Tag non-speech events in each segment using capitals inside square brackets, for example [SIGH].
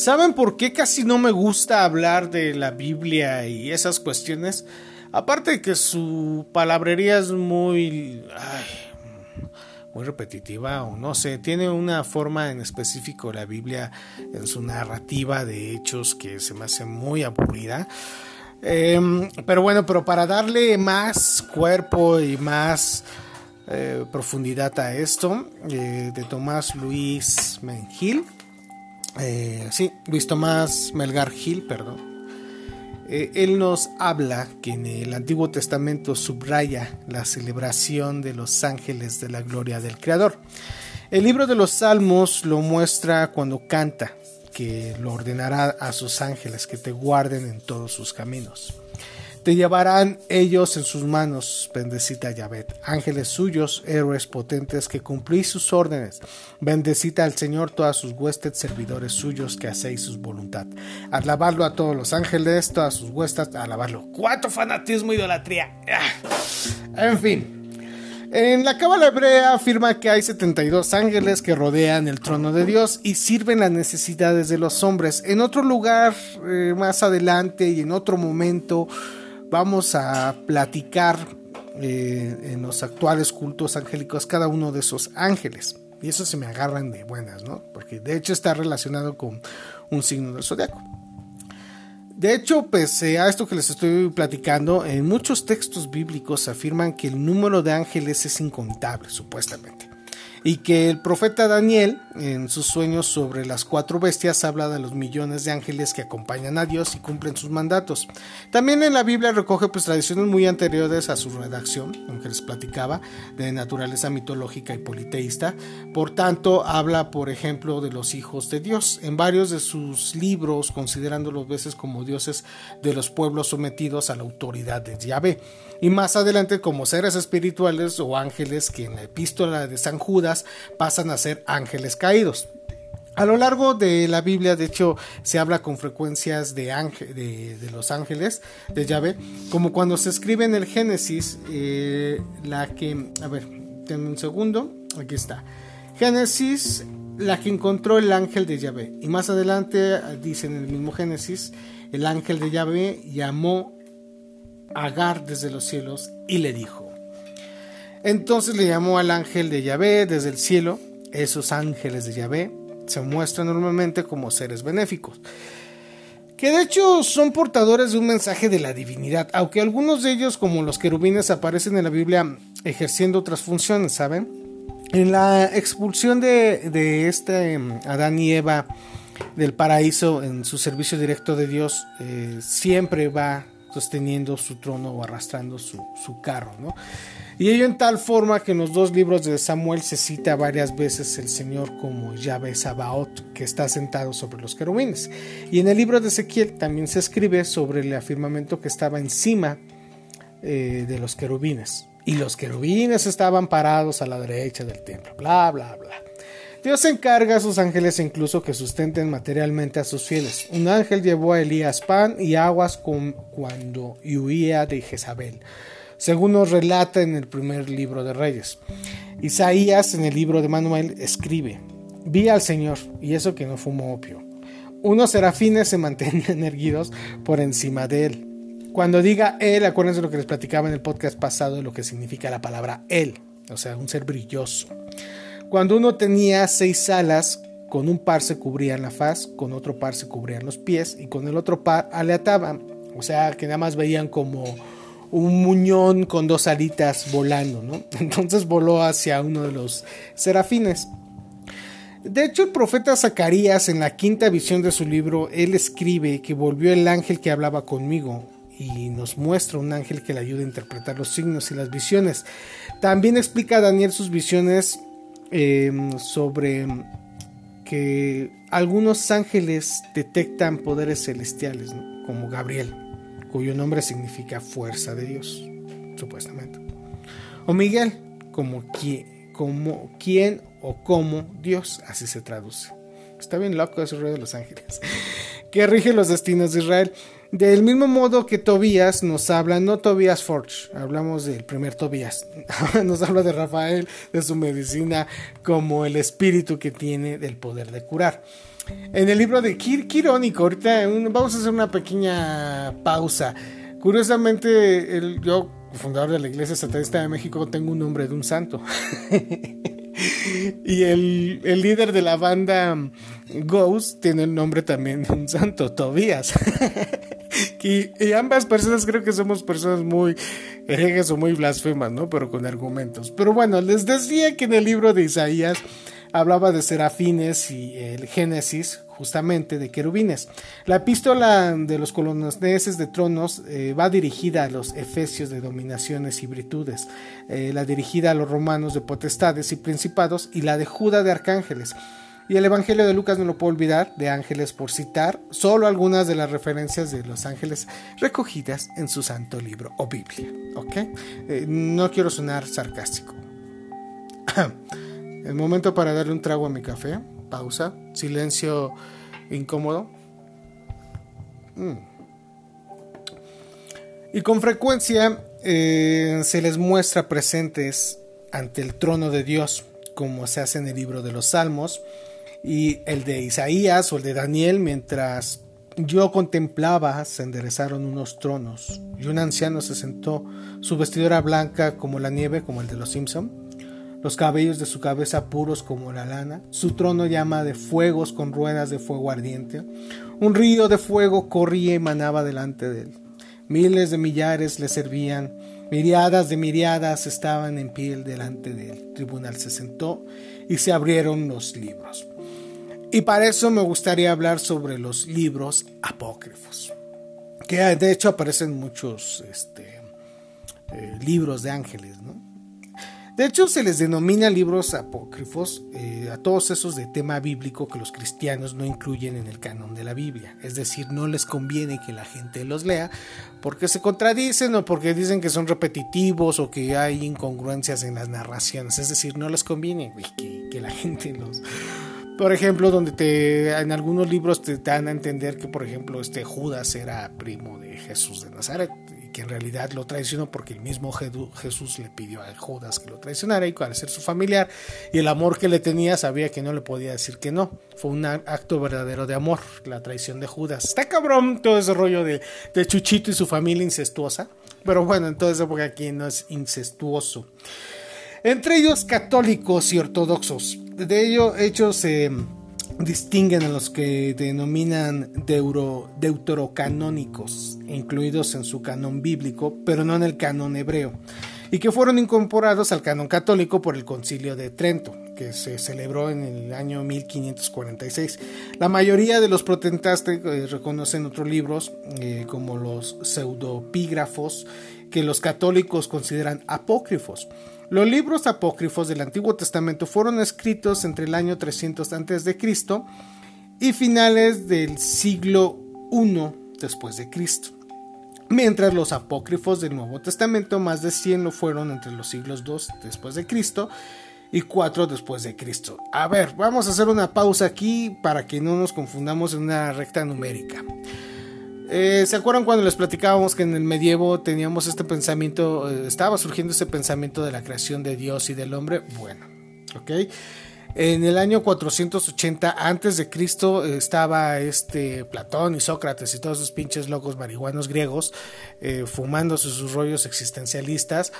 ¿Saben por qué casi no me gusta hablar de la Biblia y esas cuestiones? Aparte de que su palabrería es muy... muy repetitiva o no sé, tiene una forma en específico la Biblia en su narrativa de hechos que se me hace muy aburrida. Em, pero bueno, pero para darle más cuerpo y más eh, profundidad a esto, eh, de Tomás Luis Mengil, eh, sí, Luis Tomás Melgar Gil, perdón. Eh, él nos habla que en el Antiguo Testamento subraya la celebración de los ángeles de la gloria del Creador. El libro de los Salmos lo muestra cuando canta, que lo ordenará a sus ángeles que te guarden en todos sus caminos. Te llevarán ellos en sus manos, bendecita Yahvet, ángeles suyos, héroes potentes que cumplís sus órdenes. Bendecita al Señor todas sus huestes, servidores suyos que hacéis su voluntad. Alabarlo a todos los ángeles, todas sus huestes, alabarlo. ¡Cuánto fanatismo, idolatría! Ah. En fin. En la cábala hebrea afirma que hay 72 ángeles que rodean el trono de Dios y sirven las necesidades de los hombres. En otro lugar, eh, más adelante y en otro momento, vamos a platicar eh, en los actuales cultos angélicos cada uno de esos ángeles. Y eso se me agarran de buenas, ¿no? Porque de hecho está relacionado con un signo del zodiaco. De hecho, pese a esto que les estoy platicando, en muchos textos bíblicos afirman que el número de ángeles es incontable, supuestamente y que el profeta Daniel, en sus sueños sobre las cuatro bestias, habla de los millones de ángeles que acompañan a Dios y cumplen sus mandatos. También en la Biblia recoge pues, tradiciones muy anteriores a su redacción, aunque les platicaba, de naturaleza mitológica y politeísta. Por tanto, habla, por ejemplo, de los hijos de Dios. En varios de sus libros, considerándolos veces como dioses de los pueblos sometidos a la autoridad de Yahvé y más adelante como seres espirituales o ángeles que en la epístola de San Judas pasan a ser ángeles caídos. A lo largo de la Biblia, de hecho, se habla con frecuencias de, de, los ángeles de Yahvé, como cuando se escribe en el Génesis, eh, la que, a ver, denme un segundo, aquí está. Génesis, la que encontró el ángel de Yahvé. Y más adelante, dice en el mismo Génesis, el ángel de Yahvé llamó Agar desde los cielos y le dijo. Entonces le llamó al ángel de Yahvé desde el cielo. Esos ángeles de Yahvé se muestran normalmente como seres benéficos, que de hecho son portadores de un mensaje de la divinidad, aunque algunos de ellos, como los querubines, aparecen en la Biblia ejerciendo otras funciones, ¿saben? En la expulsión de, de este em, Adán y Eva del paraíso en su servicio directo de Dios, eh, siempre va sosteniendo su trono o arrastrando su, carro, ¿no? Y ello en tal forma que en los dos libros de Samuel se cita varias veces el Señor como Yahvé Sabaoth, que está sentado sobre los querubines. Y en el libro de Ezequiel también se escribe sobre el afirmamento que estaba encima eh, de los querubines. Y los querubines estaban parados a la derecha del templo, bla, bla, bla. Dios encarga a sus ángeles incluso que sustenten materialmente a sus fieles. Un ángel llevó a Elías pan y aguas cuando huía de Jezabel, según nos relata en el primer libro de Reyes. Isaías en el libro de Manuel escribe, vi al Señor, y eso que no fumó opio. Unos serafines se mantenían [LAUGHS] erguidos por encima de él. Cuando diga él, acuérdense lo que les platicaba en el podcast pasado de lo que significa la palabra él, o sea, un ser brilloso. Cuando uno tenía seis alas, con un par se cubrían la faz, con otro par se cubrían los pies y con el otro par le ataban. O sea, que nada más veían como un muñón con dos alitas volando, ¿no? [LAUGHS] Entonces voló hacia uno de los serafines. De hecho, el profeta Zacarías, en la quinta visión de su libro, él escribe que volvió el ángel que hablaba conmigo y nos muestra un ángel que le ayuda a interpretar los signos y las visiones. También explica a Daniel sus visiones Em, sobre que algunos ángeles detectan poderes celestiales, como Gabriel, cuyo nombre significa fuerza de Dios, supuestamente. O Miguel, como quien, o como Dios, así se traduce. Está bien loco ese rey de los ángeles, [LAUGHS] que rige los destinos de Israel. Del mismo modo que Tobías nos habla, no Tobías Forge, hablamos del primer Tobías, [LAUGHS] nos habla de Rafael, de su medicina, como el espíritu que tiene del poder de curar. En el libro de Kir, irónico, ahorita vamos a hacer una pequeña pausa. Curiosamente, el, yo, fundador de la Iglesia Satanista de México, tengo un nombre de un santo. [LAUGHS] y el, el, líder de la banda Ghost tiene el nombre también de un santo, Tobías. [LAUGHS] y, ambas personas creo que somos personas muy herejes o muy blasfemas, ¿no? Pero con argumentos. Pero bueno, les decía que en el libro de Isaías hablaba de serafines y el Génesis justamente de querubines. La epístola de los colonneses de tronos eh, va dirigida a los efesios de dominaciones y virtudes, eh, la dirigida a los romanos de potestades y principados y la de Judá de arcángeles. Y el Evangelio de Lucas no lo puedo olvidar, de ángeles por citar solo algunas de las referencias de los ángeles recogidas en su santo libro o Biblia. ¿Ok? Eh, no quiero sonar sarcástico. [CLEARS THROAT] El momento para darle un trago a mi café. Pausa. Silencio incómodo. Mm. Y con frecuencia eh, se les muestra presentes ante el trono de Dios, como se hace en el libro de los Salmos, y el de Isaías o el de Daniel, mientras yo contemplaba, se enderezaron unos tronos, y un anciano se sentó, su vestidura blanca como la nieve, como el de los Simpson, los cabellos de su cabeza puros como la lana, su trono llama de fuegos con ruedas de fuego ardiente, un río de fuego corría y manaba delante de él. Miles de millares le servían, miriadas de miriadas estaban en pie delante de él. El tribunal se sentó y se abrieron los libros. Y para eso me gustaría hablar sobre los libros apócrifos, que de hecho aparecen muchos este, eh, libros de ángeles, De hecho, se les denomina libros apócrifos eh, a todos esos de tema bíblico que los cristianos no incluyen en el canon de la Biblia. Es decir, no les conviene que la gente los lea porque se contradicen o porque dicen que son repetitivos o que hay incongruencias en las narraciones. Es decir, no les conviene que la gente los, por ejemplo, donde te en algunos libros te dan a entender que, por ejemplo, este Judas era primo de Jesús de Nazaret y que en realidad lo traicionó porque el mismo Jesús le pidió a Judas que lo traicionara y al ser su familiar y el amor que le tenía sabía que no le podía decir que no. Fue un acto verdadero de amor, la traición de Judas. Está cabrón todo ese rollo de, de Chuchito y su familia incestuosa, pero bueno, entonces porque aquí no es incestuoso entre ellos católicos y ortodoxos. De ello, hechos se distinguen a los que denominan deuterocanónicos, incluidos en su canon bíblico, pero no en el canon hebreo, y que fueron incorporados al canon católico por el Concilio de Trento, que se celebró en el año 1546. La mayoría de los protestantes eh, reconocen otros libros, eh, como los pseudopígrafos, que los católicos consideran apócrifos. Los libros apócrifos del Antiguo Testamento fueron escritos entre el año 300 a.C. y finales del siglo I después de Cristo. Mientras los apócrifos del Nuevo Testamento, más de 100 lo fueron entre los siglos II después de Cristo y 4 después de Cristo. A ver, vamos a hacer una pausa aquí para que no nos confundamos en una recta numérica. Eh, ¿Se acuerdan cuando les platicábamos que en el medievo teníamos este pensamiento, eh, estaba surgiendo ese pensamiento de la creación de Dios y del hombre? Bueno, ok. En el año 480 antes de Cristo estaba este Platón y Sócrates y todos esos pinches locos marihuanos griegos eh, fumándose sus rollos existencialistas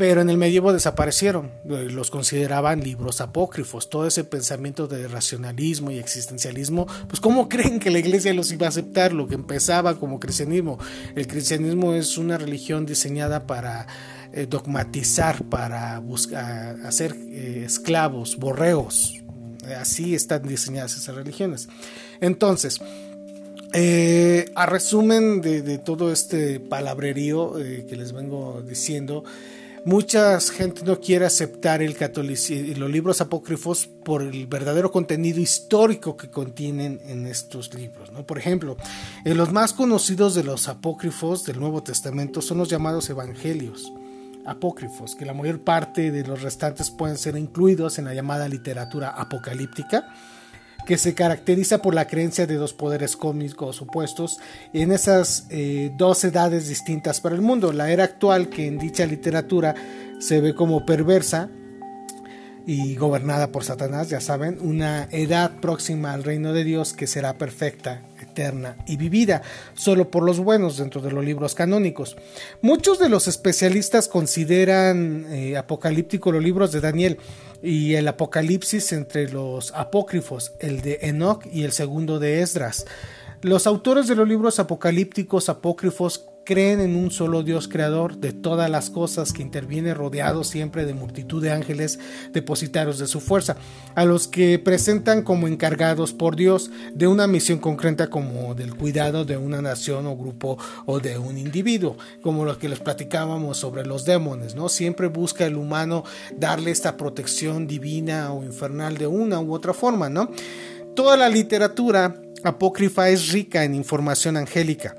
pero en el medievo desaparecieron, eh, los consideraban libros apócrifos, todo ese pensamiento de racionalismo y existencialismo, pues ¿cómo [LAUGHS] creen que la iglesia los iba a aceptar? Lo que empezaba como cristianismo, el cristianismo es una religión diseñada para eh, dogmatizar, para buscar, hacer eh, esclavos, borreos, así están diseñadas esas religiones. Entonces, a resumen de, todo este palabrerío que les vengo diciendo, Mucha gente no quiere aceptar el catolicismo los libros apócrifos por el verdadero contenido histórico que contienen en estos libros. ¿no? Por ejemplo, en los más conocidos de los apócrifos del Nuevo Testamento son los llamados evangelios apócrifos, que la mayor parte de los restantes pueden ser incluidos en la llamada literatura apocalíptica que se caracteriza por la creencia de dos poderes cósmicos opuestos en esas eh, dos edades distintas para el mundo. La era actual, que en dicha literatura se ve como perversa, y gobernada por Satanás, ya saben, una edad próxima al reino de Dios que será perfecta, eterna y vivida solo por los buenos dentro de los libros canónicos. Muchos de los especialistas consideran eh, apocalíptico los libros de Daniel y el Apocalipsis entre los apócrifos, el de Enoch y el segundo de Esdras. Los autores de los libros apocalípticos apócrifos creen en un solo Dios creador de todas las cosas que interviene rodeado siempre de multitud de ángeles depositarios de su fuerza, a los que presentan como encargados por Dios de una misión concreta como del cuidado de una nación o grupo o de un individuo, como lo que les platicábamos sobre los demonios, ¿no? Siempre busca el humano darle esta protección divina o infernal de una u otra forma, ¿no? Toda la literatura apócrifa es rica en información angélica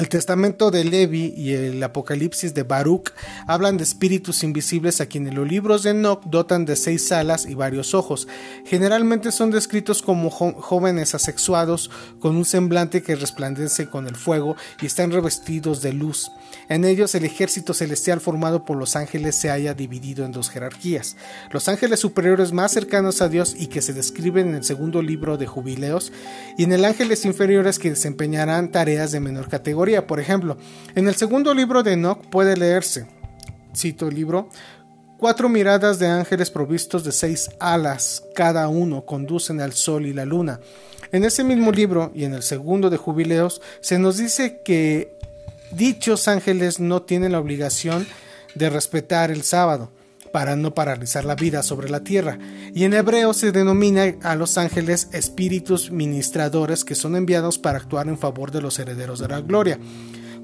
el testamento de Levi y el Apocalipsis de Baruch hablan de espíritus invisibles a quienes los libros de Enoch dotan de seis alas y varios ojos. Generalmente son descritos como jóvenes asexuados con un semblante que resplandece con el fuego y están revestidos de luz. En ellos el ejército celestial formado por los ángeles se haya dividido en dos jerarquías. Los ángeles superiores más cercanos a Dios y que se describen en el segundo libro de Jubileos y en el ángeles inferiores que desempeñarán tareas de menor categoría por ejemplo, en el segundo libro de Enoch puede leerse, cito el libro, Cuatro miradas de ángeles provistos de seis alas, cada uno conducen al sol y la luna. En ese mismo libro y en el segundo de Jubileos se nos dice que dichos ángeles no tienen la obligación de respetar el sábado para no paralizar la vida sobre la tierra. Y en hebreo se denomina a los ángeles espíritus ministradores que son enviados para actuar en favor de los herederos de la gloria.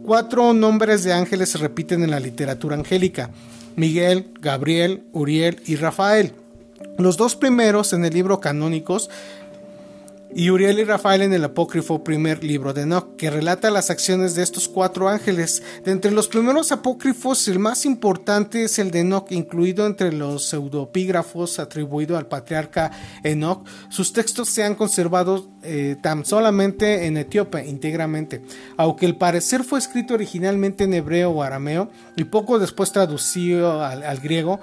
Cuatro nombres de ángeles se repiten en la literatura angélica. Miguel, Gabriel, Uriel y Rafael. Los dos primeros en el libro canónicos y Uriel y Rafael en el apócrifo primer libro de Enoch, que relata las acciones de estos cuatro ángeles. De entre los primeros apócrifos, el más importante es el de Enoch, incluido entre los pseudopígrafos atribuido al patriarca Enoch. Sus textos se han conservado eh, tan solamente en etíope, íntegramente, aunque el parecer fue escrito originalmente en hebreo o arameo y poco después traducido al griego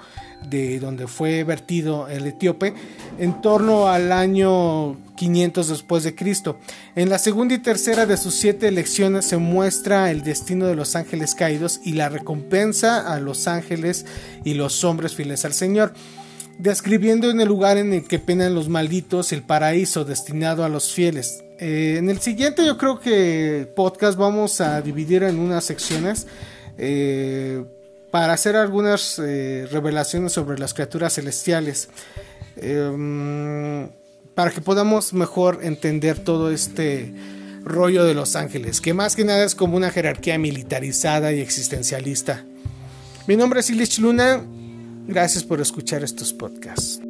de donde fue vertido el etíope, en torno al año 500 después de Cristo. En la segunda y tercera de sus siete lecciones se muestra el destino de los ángeles caídos y la recompensa a los ángeles y los hombres fieles al Señor describiendo en el lugar en el que penan los malditos el paraíso destinado a los fieles. Eh, en el siguiente yo creo que podcast vamos a dividir en unas secciones eh, para hacer algunas eh, revelaciones sobre las criaturas celestiales, em, para que podamos mejor entender todo este rollo de los ángeles, que más que nada es como una jerarquía militarizada y existencialista. Mi nombre es Ilich Luna, gracias por escuchar estos podcasts.